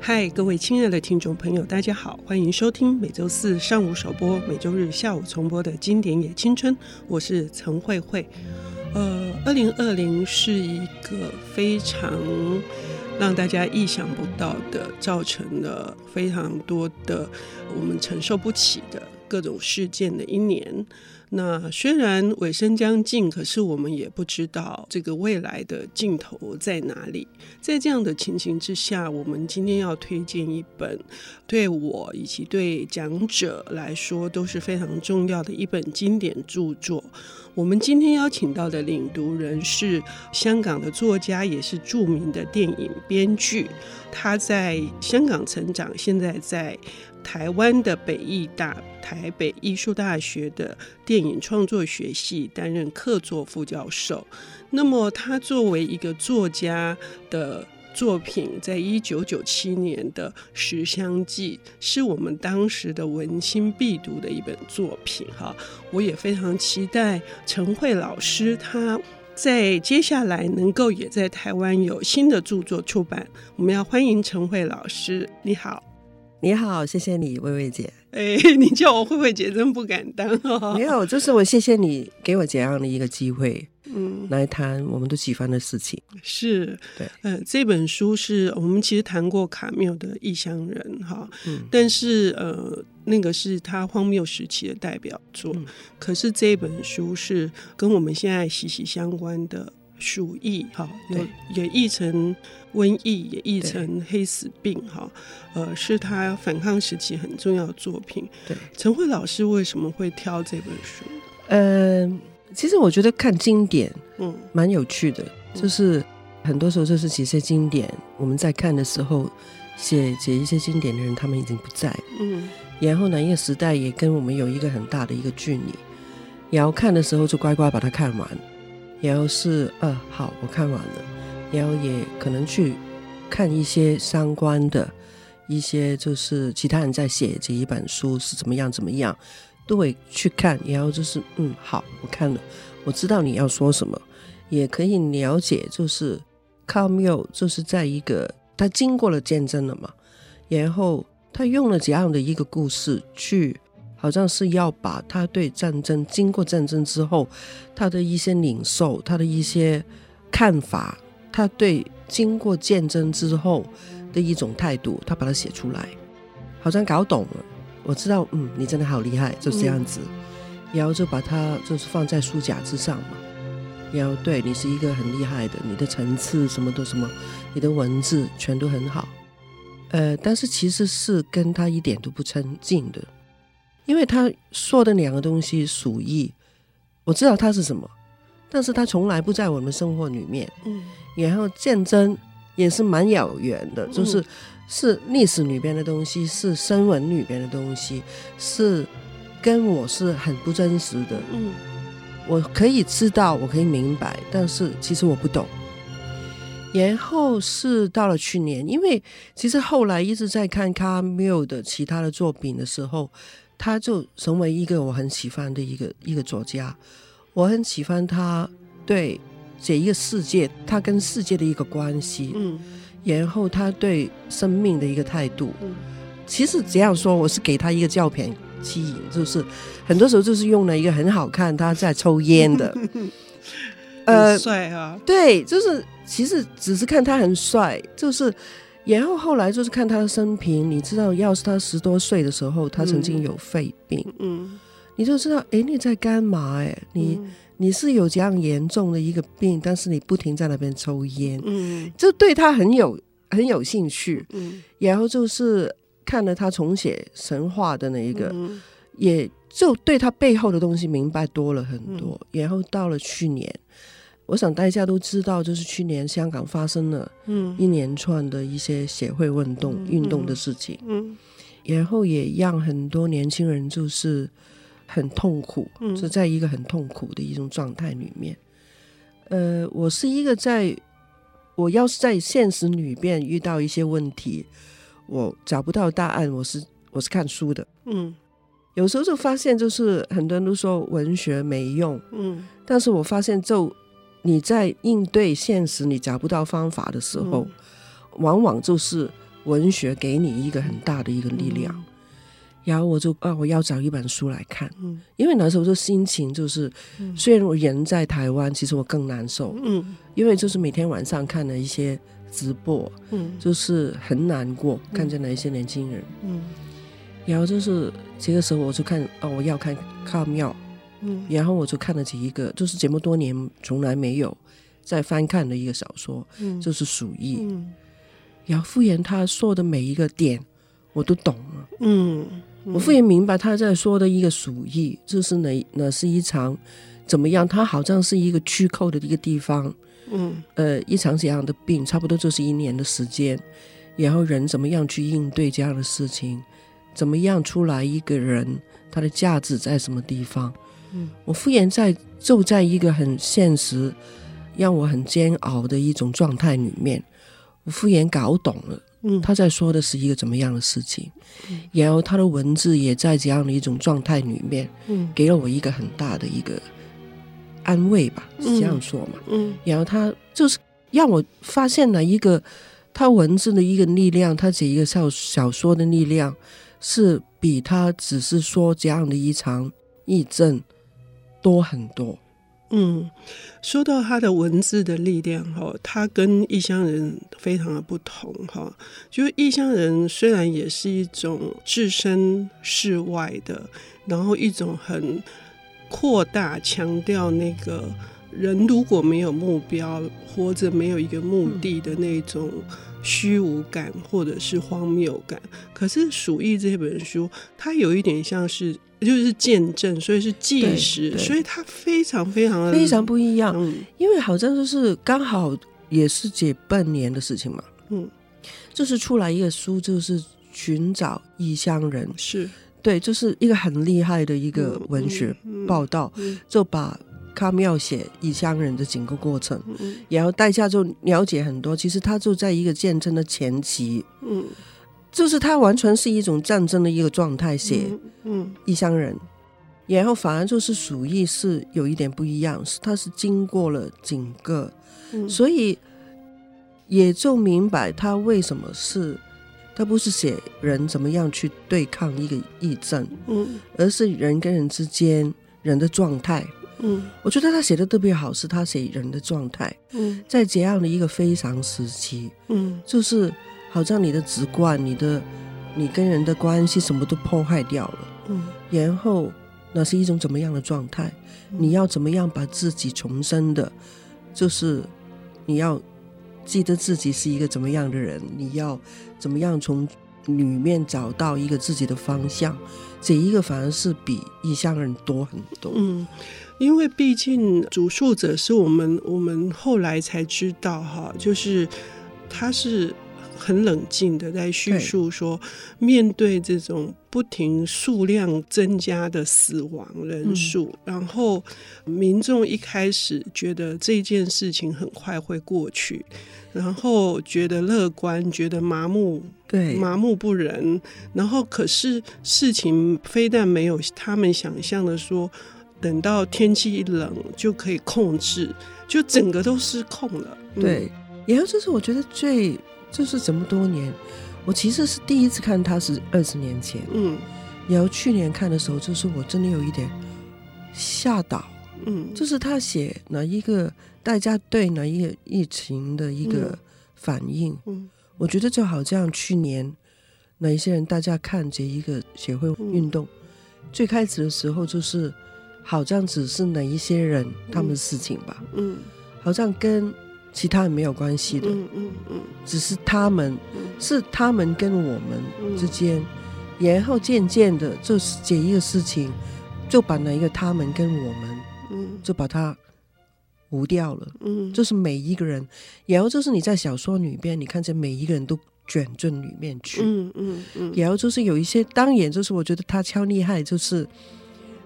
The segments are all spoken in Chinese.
嗨，各位亲爱的听众朋友，大家好，欢迎收听每周四上午首播、每周日下午重播的经典也青春，我是陈慧慧。呃，二零二零是一个非常让大家意想不到的，造成了非常多的我们承受不起的各种事件的一年。那虽然尾声将近，可是我们也不知道这个未来的尽头在哪里。在这样的情形之下，我们今天要推荐一本对我以及对讲者来说都是非常重要的一本经典著作。我们今天邀请到的领读人是香港的作家，也是著名的电影编剧。他在香港成长，现在在台湾的北艺大、台北艺术大学的电影创作学系担任客座副教授。那么，他作为一个作家的作品，在一九九七年的《十香记》是我们当时的文青必读的一本作品。哈，我也非常期待陈慧老师他在接下来能够也在台湾有新的著作出版。我们要欢迎陈慧老师，你好。你好，谢谢你，薇薇姐。哎，你叫我慧慧姐，真不敢当哦。没有，就是我谢谢你给我这样的一个机会，嗯，来谈我们都喜欢的事情。是，对，呃，这本书是我们其实谈过卡缪的《异乡人》哈，嗯，但是呃，那个是他荒谬时期的代表作，嗯，可是这本书是跟我们现在息息相关的。鼠疫哈，有也译成瘟疫，也译成黑死病哈，呃，是他反抗时期很重要的作品。对，陈慧老师为什么会挑这本书？嗯、呃，其实我觉得看经典，嗯，蛮有趣的。嗯、就是很多时候，就是写些经典，我们在看的时候，写写一些经典的人，他们已经不在。嗯，然后呢，一个时代也跟我们有一个很大的一个距离，然后看的时候就乖乖把它看完。然后是呃好，我看完了，然后也可能去看一些相关的，一些就是其他人在写这一本书是怎么样怎么样，都会去看。然后就是嗯好，我看了，我知道你要说什么，也可以了解，就是卡缪就是在一个他经过了见证了嘛，然后他用了这样的一个故事去。好像是要把他对战争经过战争之后，他的一些领受，他的一些看法，他对经过战争之后的一种态度，他把它写出来，好像搞懂了。我知道，嗯，你真的好厉害，就是这样子。嗯、然后就把它就是放在书架之上嘛。然后对你是一个很厉害的，你的层次什么都什么，你的文字全都很好。呃，但是其实是跟他一点都不亲近的。因为他说的两个东西，鼠疫，我知道它是什么，但是他从来不在我们生活里面。嗯，然后战争也是蛮遥远的，就是是历史里边的东西，是新闻里边的东西，是跟我是很不真实的。嗯，我可以知道，我可以明白，但是其实我不懂。然后是到了去年，因为其实后来一直在看卡缪的其他的作品的时候。他就成为一个我很喜欢的一个一个作家，我很喜欢他对这一个世界，他跟世界的一个关系，嗯，然后他对生命的一个态度，嗯，其实这样说，我是给他一个照片吸引，就是很多时候就是用了一个很好看他在抽烟的，呃，帅啊，对，就是其实只是看他很帅，就是。然后后来就是看他的生平，你知道，要是他十多岁的时候，他曾经有肺病，嗯，你就知道，哎，你在干嘛？哎，你你是有这样严重的一个病，但是你不停在那边抽烟，嗯，就对他很有很有兴趣，嗯，然后就是看了他重写神话的那一个，也就对他背后的东西明白多了很多。然后到了去年。我想大家都知道，就是去年香港发生了一连串的一些社会运动、嗯、运动的事情，嗯，然后也让很多年轻人就是很痛苦，嗯，是在一个很痛苦的一种状态里面。呃，我是一个在，我要是在现实里面遇到一些问题，我找不到答案，我是我是看书的，嗯，有时候就发现，就是很多人都说文学没用，嗯，但是我发现就。你在应对现实，你找不到方法的时候，嗯、往往就是文学给你一个很大的一个力量。嗯、然后我就啊，我要找一本书来看，嗯，因为那时候就心情就是，嗯、虽然我人在台湾，其实我更难受，嗯，因为就是每天晚上看了一些直播，嗯，就是很难过，嗯、看见了一些年轻人，嗯，然后就是这个时候我就看，哦，我要看卡缪，嗯，然后我就看了起一个，就是这么多年从来没有再翻看的一个小说，嗯，就是《鼠疫》，嗯，然后傅言他说的每一个点我都懂了，嗯，嗯。我傅言明白他在说的一个鼠疫，就是哪哪是一场怎么样，他好像是一个虚构的一个地方。嗯，呃，一场怎样的病，差不多就是一年的时间，然后人怎么样去应对这样的事情，怎么样出来一个人，他的价值在什么地方？嗯，我敷衍在就在一个很现实，让我很煎熬的一种状态里面，我敷衍搞懂了，嗯，他在说的是一个怎么样的事情，嗯，然后他的文字也在这样的一种状态里面，嗯，给了我一个很大的一个。安慰吧，是这样说嘛。嗯，嗯，然后他就是让我发现了一个他文字的一个力量，他写一个小小说的力量，是比他只是说这样的一场疫症多很多。嗯，说到他的文字的力量哈，他跟异乡人非常的不同哈。就是异乡人虽然也是一种置身事外的，然后一种很。扩大强调那个人如果没有目标，活着没有一个目的的那种虚无感或者是荒谬感。可是《鼠疫》这本书，它有一点像是就是见证，所以是纪实，所以它非常非常的非常不一样。嗯，因为好像就是刚好也是这半年的事情嘛。嗯，就是出来一个书，就是寻找异乡人是。对，就是一个很厉害的一个文学报道，嗯嗯嗯、就把卡缪写异乡人的整个过程，嗯、然后代下就了解很多。其实他就在一个见证的前期，嗯，就是他完全是一种战争的一个状态写，嗯，异乡人，嗯、然后反而就是鼠疫是有一点不一样，是他是经过了整个，嗯、所以也就明白他为什么是。他不是写人怎么样去对抗一个疫症，嗯，而是人跟人之间人的状态，嗯，我觉得他写的特别好，是他写人的状态，嗯，在这样的一个非常时期，嗯，就是好像你的直观，你的你跟人的关系什么都破坏掉了，嗯，然后那是一种怎么样的状态？你要怎么样把自己重生的？就是你要。记得自己是一个怎么样的人，你要怎么样从里面找到一个自己的方向，这一个反而是比异乡人多很多。嗯，因为毕竟主述者是我们，我们后来才知道哈，就是他是。很冷静的在叙述说，面对这种不停数量增加的死亡人数，嗯、然后民众一开始觉得这件事情很快会过去，然后觉得乐观，觉得麻木，对，麻木不仁。然后可是事情非但没有他们想象的说，等到天气一冷就可以控制，就整个都失控了。对，然后这是我觉得最。就是这么多年，我其实是第一次看他是二十年前，嗯，然后去年看的时候，就是我真的有一点吓到，嗯，就是他写哪一个大家对哪一个疫情的一个反应，嗯，嗯，我觉得就好像去年哪一些人大家看这一个协会运动，嗯，最开始的时候就是好像只是哪一些人他们的事情吧，嗯，嗯，好像跟。其他人没有关系的，嗯嗯嗯，只是他们，是他们跟我们之间，然后渐渐的，就是这一个事情，就把那一个他们跟我们，嗯，就把它无掉了，嗯，就是每一个人，然后就是你在小说里边，你看见每一个人都卷进里面去，嗯嗯嗯，然后就是有一些，当然就是我觉得他超厉害，就是。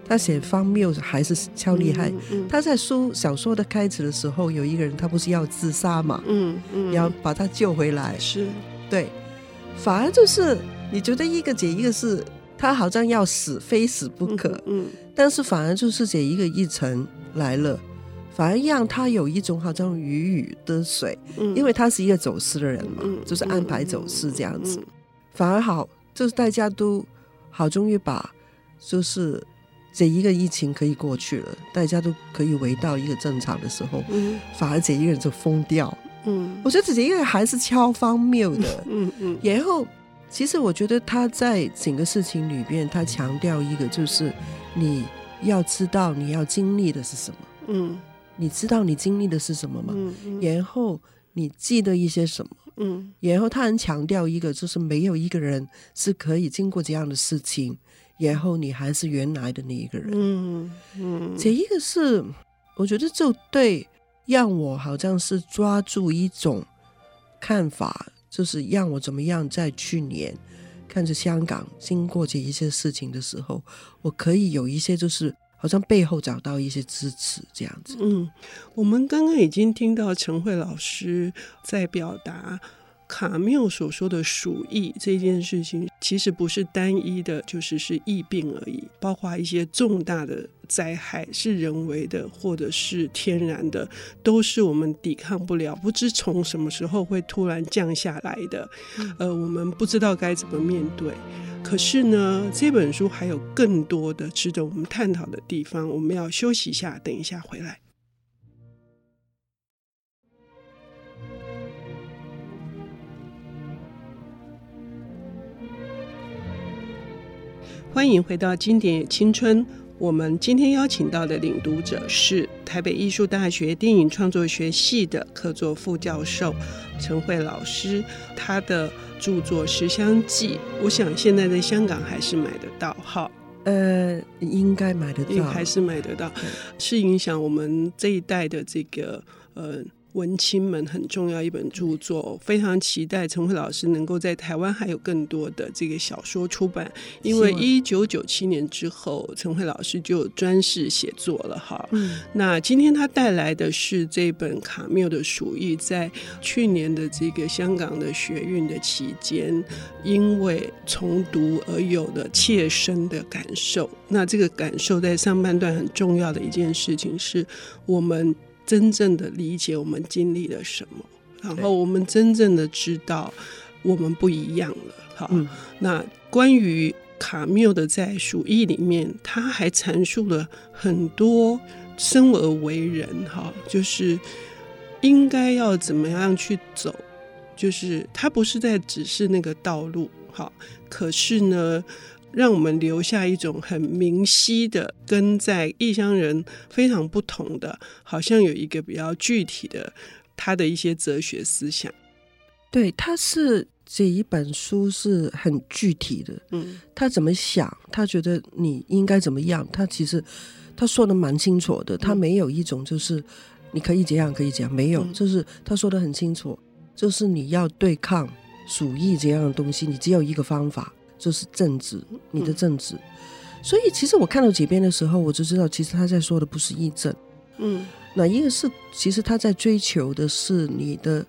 他写方谬还是超厉害。嗯嗯、他在书小说的开始的时候，有一个人他不是要自杀嘛？嗯嗯，然后把他救回来。是，对，反而就是你觉得一个解一个是，他好像要死，非死不可。嗯，嗯但是反而就是这一个一层来了，反而让他有一种好像鱼鱼得水，嗯、因为他是一个走私的人嘛，嗯、就是安排走私这样子，反而好，就是大家都好，终于把就是这一个疫情可以过去了，大家都可以回到一个正常的时候，嗯、反而这一个人就疯掉。嗯，我觉得这一个人还是超荒谬的。嗯嗯，嗯然后其实我觉得他在整个事情里边，他强调一个就是你要知道你要经历的是什么。嗯。你知道你经历的是什么吗？嗯嗯、然后你记得一些什么？嗯，然后他很强调一个，就是没有一个人是可以经过这样的事情，然后你还是原来的那一个人。嗯嗯，嗯这一个是我觉得就对，让我好像是抓住一种看法，就是让我怎么样在去年看着香港经过这一些事情的时候，我可以有一些就是。好像背后找到一些支持，这样子。嗯，我们刚刚已经听到陈慧老师在表达卡缪所说的鼠疫这件事情，其实不是单一的，就是是疫病而已，包括一些重大的灾害是人为的或者是天然的，都是我们抵抗不了，不知从什么时候会突然降下来的。呃，我们不知道该怎么面对。可是呢，这本书还有更多的值得我们探讨的地方。我们要休息一下，等一下回来。欢迎回到经典青春。我们今天邀请到的领读者是台北艺术大学电影创作学系的客座副教授陈慧老师，他的著作《食香记》，我想现在在香港还是买得到，哈，呃，应该买得到，还是买得到，是影响我们这一代的这个呃。文青们很重要一本著作，非常期待陈慧老师能够在台湾还有更多的这个小说出版，因为一九九七年之后，陈慧老师就专事写作了哈。嗯，那今天他带来的是这本卡缪的《鼠疫》，在去年的这个香港的学运的期间，因为重读而有的切身的感受。那这个感受在上半段很重要的一件事情是我们。真正的理解我们经历了什么，然后我们真正的知道我们不一样了。好，嗯、那关于卡缪的在《鼠疫》里面，他还阐述了很多生而为人，哈，就是应该要怎么样去走，就是他不是在指示那个道路，好，可是呢。让我们留下一种很明晰的，跟在异乡人非常不同的，好像有一个比较具体的他的一些哲学思想。对，他是这一本书是很具体的，嗯，他怎么想，他觉得你应该怎么样，他其实他说的蛮清楚的，他没有一种就是你可以这样可以这样，没有，就是他说的很清楚，就是你要对抗鼠疫这样的东西，你只有一个方法。就是政治，你的政治，嗯、所以其实我看到几边的时候，我就知道，其实他在说的不是疫症，嗯，那一个是其实他在追求的是你的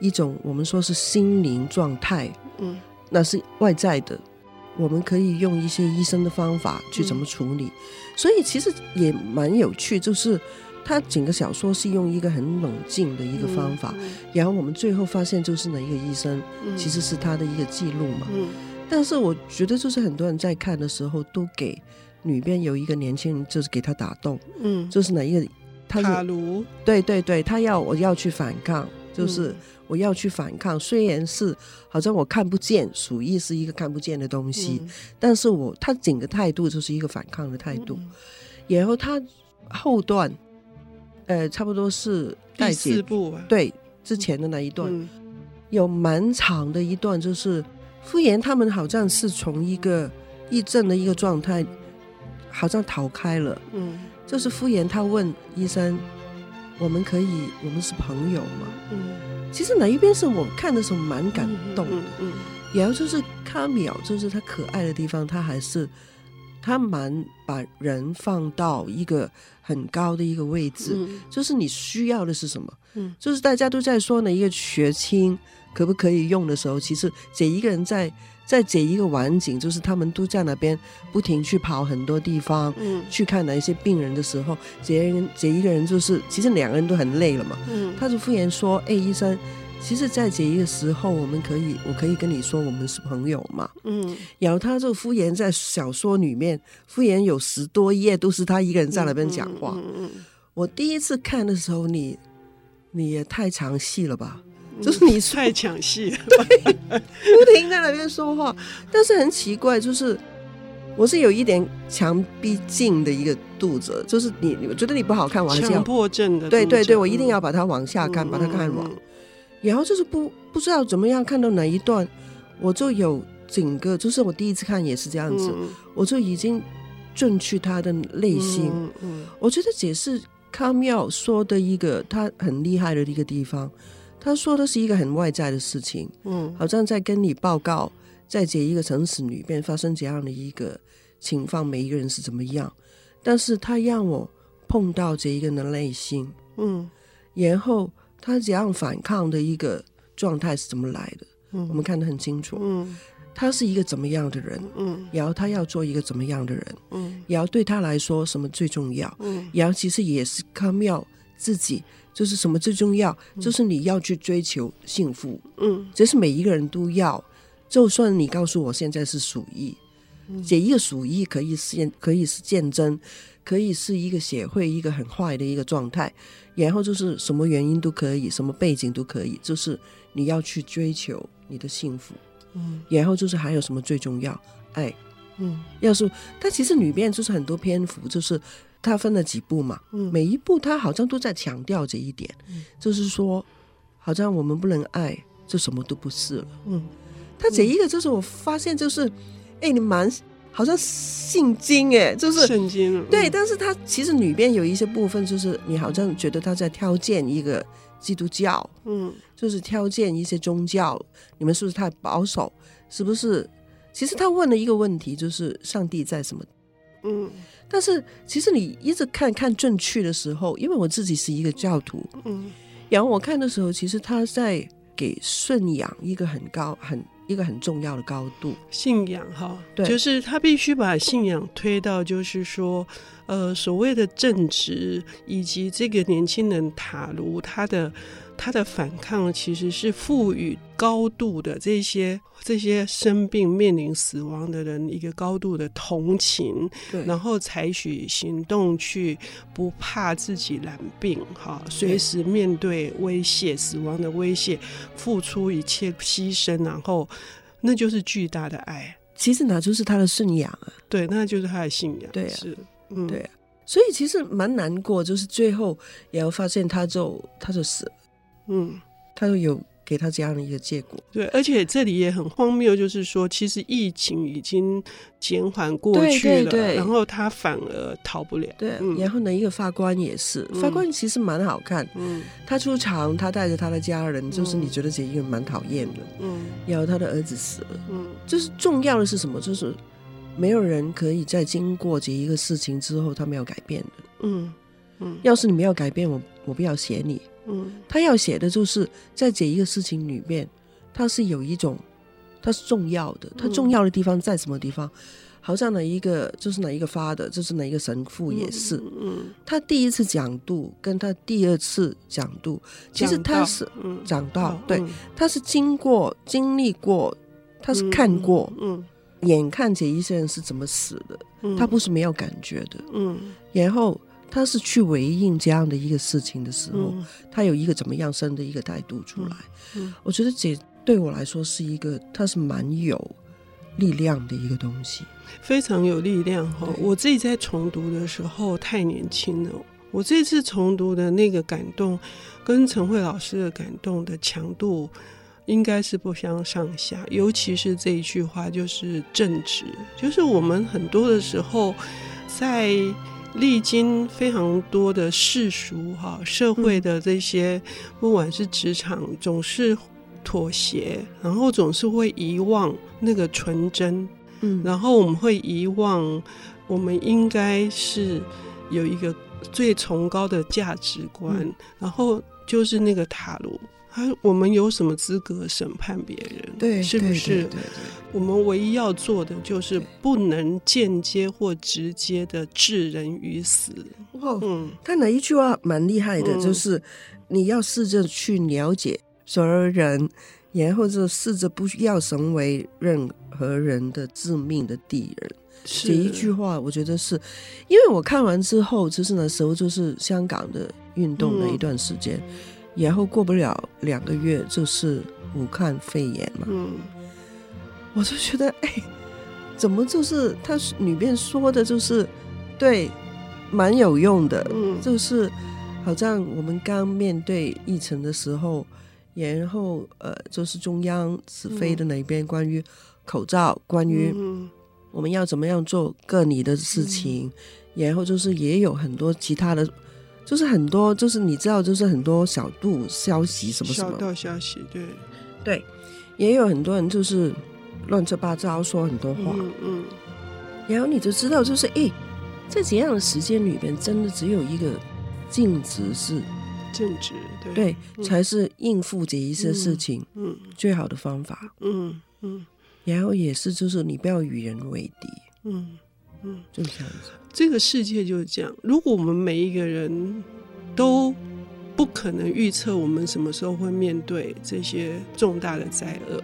一种我们说是心灵状态，嗯，那是外在的，我们可以用一些医生的方法去怎么处理，嗯、所以其实也蛮有趣，就是他整个小说是用一个很冷静的一个方法，嗯嗯、然后我们最后发现就是哪一个医生其实是他的一个记录嘛，但是我觉得，就是很多人在看的时候，都给里边有一个年轻人，就是给他打动，嗯，就是哪一个，他是，卡卢，对对对，他要我要去反抗，就是我要去反抗。嗯、虽然是好像我看不见，鼠疫是一个看不见的东西，嗯、但是我他整个态度就是一个反抗的态度。嗯、然后他后段，呃，差不多是第四部吧，对之前的那一段，嗯、有蛮长的一段，就是。傅炎他们好像是从一个疫症的一个状态，好像逃开了。嗯，就是敷衍他问医生：“我们可以，我们是朋友吗？”嗯，其实哪一边是我看的时候蛮感动的。嗯，嗯，嗯，然后就是卡缪，就是他可爱的地方，他还是他蛮把人放到一个很高的一个位置。嗯，就是你需要的是什么？嗯，就是大家都在说呢，一个学青。可不可以用的时候，其实姐一个人在在这一个晚景，就是他们都在那边不停去跑很多地方，嗯，去看哪一些病人的时候，姐人这一个人就是其实两个人都很累了嘛，嗯，他就敷衍说：“哎，医生。”其实，在这一个时候，我们可以，我可以跟你说，我们是朋友嘛。嗯，然后他就敷衍在小说里面，敷衍有十多页都是他一个人在那边讲话。嗯嗯嗯嗯、我第一次看的时候，你你也太长戏了吧？嗯、就是你太抢戏了，对，不停在那边说话。但是很奇怪，就是我是有一点强逼症的一个肚子，就是你，我觉得你不好看，我还是要强迫症的。对对对，我一定要把它往下看，嗯、把它看完。嗯然后就是不不知道怎么样看到哪一段，我就有整个，就是我第一次看也是这样子，嗯、我就已经进去他的内心。我觉得这是卡妙说的一个他很厉害的一个地方。他说的是一个很外在的事情，嗯，好像在跟你报告，在这一个城市里面发生怎样的一个情况，每一个人是怎么样。但是他让我碰到这一个人的内心，嗯，然后。他怎样反抗的一个状态是怎么来的？嗯，我们看得很清楚。嗯，他是一个怎么样的人？嗯，然后他要做一个怎么样的人？嗯，然后对他来说什么最重要？嗯，然后其实也是卡缪自己，就是什么最重要？嗯，就是你要去追求幸福。嗯，这是每一个人都要。就算你告诉我现在是鼠疫，嗯，这一个鼠疫可以是可以是见证，可以是一个协会一个很坏的一个状态。然后就是什么原因都可以，什么背景都可以，就是你要去追求你的幸福。嗯，然后就是还有什么最重要？爱。嗯，要是但其实里面就是很多篇幅，就是他分了几步嘛。嗯，每一步他好像都在强调这一点，嗯，就是说，好像我们不能爱，就什么都不是了。嗯，他这一个就是我发现就是，哎，你蛮。好像圣经哎，就是圣经对，但是他其实里边有一些部分，就是你好像觉得他在挑战一个基督教，嗯，就是挑战一些宗教，你们是不是太保守？是不是？其实他问了一个问题，就是上帝在什么？嗯，但是其实你一直看看正确的时候，因为我自己是一个教徒，嗯，然后我看的时候，其实他在给信仰一个很高很。一个很重要的高度，信仰哈，对，就是他必须把信仰推到，就是说，呃，所谓的正直，以及这个年轻人塔卢他的。他的反抗其实是赋予高度的这些这些生病面临死亡的人一个高度的同情，对，然后采取行动去不怕自己染病，哈，随时面对威胁死亡的威胁，付出一切牺牲，然后那就是巨大的爱。其实那就是他的信仰啊，对，那就是他的信仰，对啊，是，嗯，对啊，所以其实蛮难过，就是最后也要发现他就他就死了。嗯，他就有给他这样的一个结果。对，而且这里也很荒谬，就是说，其实疫情已经减缓过去了，对对对，然后他反而逃不了。对，嗯、然后呢，一个法官也是，法官其实蛮好看。嗯，他出场，他带着他的家人，就是你觉得这一个人蛮讨厌的。嗯，然后他的儿子死了。嗯，就是重要的是什么？就是没有人可以在经过这一个事情之后，他没有改变的。嗯嗯，要是你没有改变，我我不要写你。嗯，他要写的就是在这一个事情里面，他是有一种，他是重要的，他重要的地方在什么地方？嗯、好像哪一个就是哪一个发的，就是哪一个神父也是。嗯，嗯他第一次讲度跟他第二次讲度，其实他是讲到，嗯、对，他是经过经历过，他是看过，嗯，嗯。眼看这一些人是怎么死的，嗯、他不是没有感觉的，嗯，然后。他是去回应这样的一个事情的时候，嗯、他有一个怎么样生的一个态度出来。我觉得这对我来说是一个，他是蛮有力量的一个东西，非常有力量哈。我自己在重读的时候太年轻了，我这次重读的那个感动，跟陈慧老师的感动的强度应该是不相上下。尤其是这一句话，就是正直，就是我们很多的时候在。历经非常多的世俗哈社会的这些，不管是职场，总是妥协，然后总是会遗忘那个纯真，嗯，然后我们会遗忘，我们应该是有一个最崇高的价值观，然后就是那个塔卢。他我们有什么资格审判别人？对，是不是？我们唯一要做的就是不能间接或直接的置人于死。哇，嗯，他哪一句话蛮厉害的，嗯、就是你要试着去了解所有人，然后就试着不要成为任何人的致命的敌人。这一句话，我觉得是因为我看完之后，就是那时候就是香港的运动的一段时间。嗯然后过不了两个月，就是武汉肺炎嘛。嗯，我就觉得，哎，怎么就是他里面说的，就是对，蛮有用的。嗯，就是好像我们刚面对疫情的时候，然后呃，就是中央指挥的那边关于口罩，关于我们要怎么样做隔离的事情，然后就是也有很多其他的。就是很多，就是你知道，就是很多小道消息什么什么。小道消息，对，对，也有很多人就是乱七八糟说很多话，嗯，嗯，然后你就知道，就是诶，在怎样的时间里边，真的只有一个静止是静止，对，对，嗯，才是应付这一些事情，嗯，最好的方法，嗯嗯，然后也是就是你不要与人为敌，嗯。嗯，就是这样子。这个世界就是这样。如果我们每一个人都不可能预测我们什么时候会面对这些重大的灾厄，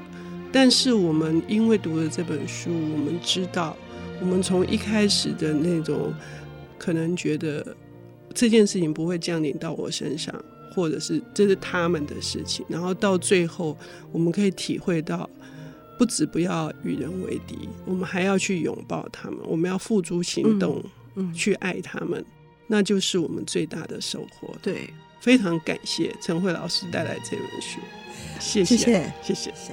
但是我们因为读了这本书，我们知道，我们从一开始的那种可能觉得这件事情不会降临到我身上，或者是这是他们的事情，然后到最后，我们可以体会到。不止不要与人为敌，我们还要去拥抱他们，我们要付诸行动，去爱他们，那就是我们最大的收获。对，非常感谢陈慧老师带来这本书，谢谢，谢谢，谢谢。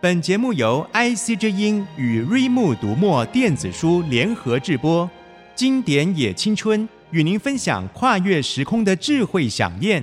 本节目由 IC 之音与瑞木读墨电子书联合制播，经典也青春与您分享跨越时空的智慧饗宴。